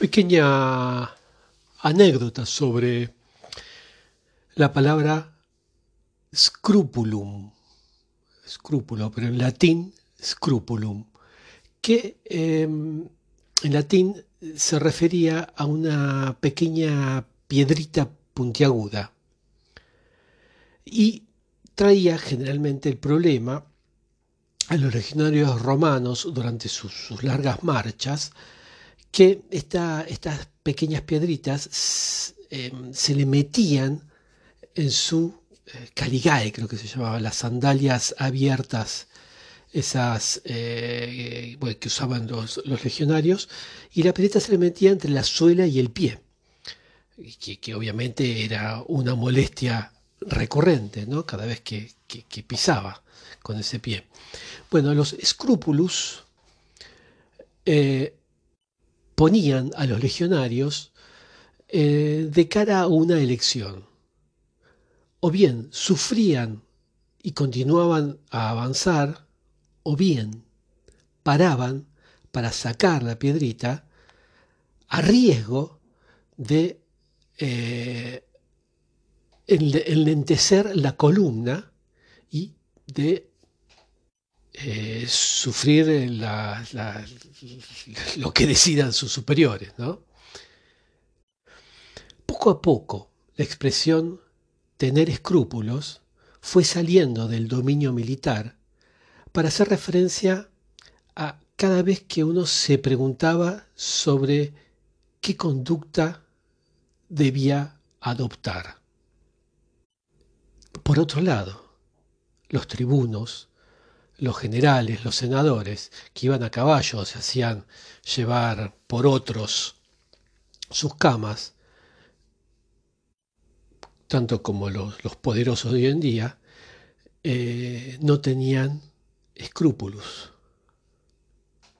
Pequeña anécdota sobre la palabra scrupulum, scrúpulo, pero en latín scrupulum, que em, en latín se refería a una pequeña piedrita puntiaguda. Y traía generalmente el problema a los legionarios romanos durante sus, largas marchas que estas pequeñas piedritas em, se le metían en su eh, caligae, creo que se llamaba, las sandalias abiertas, esas eh, que usaban los, legionarios, y la piedrita se le metía entre la suela y el pie, que, que obviamente era una molestia recurrente, ¿no? cada vez que, pisaba con ese pie. Bueno, los escrúpulos eh, ponían a los legionarios de cara a una elección. O bien sufrían y continuaban a avanzar, o bien paraban para sacar la piedrita a riesgo de eh, enlentecer la columna y de eh, sufrir lo que decidan sus superiores. Poco a poco la expresión tener escrúpulos fue saliendo del dominio militar para hacer referencia a cada vez que uno se preguntaba sobre qué conducta debía adoptar. Por otro lado, los tribunos, los generales, los senadores, que iban a caballo, se hacían llevar por otros sus camas, tanto como los, poderosos de hoy en día, eh, no tenían escrúpulos.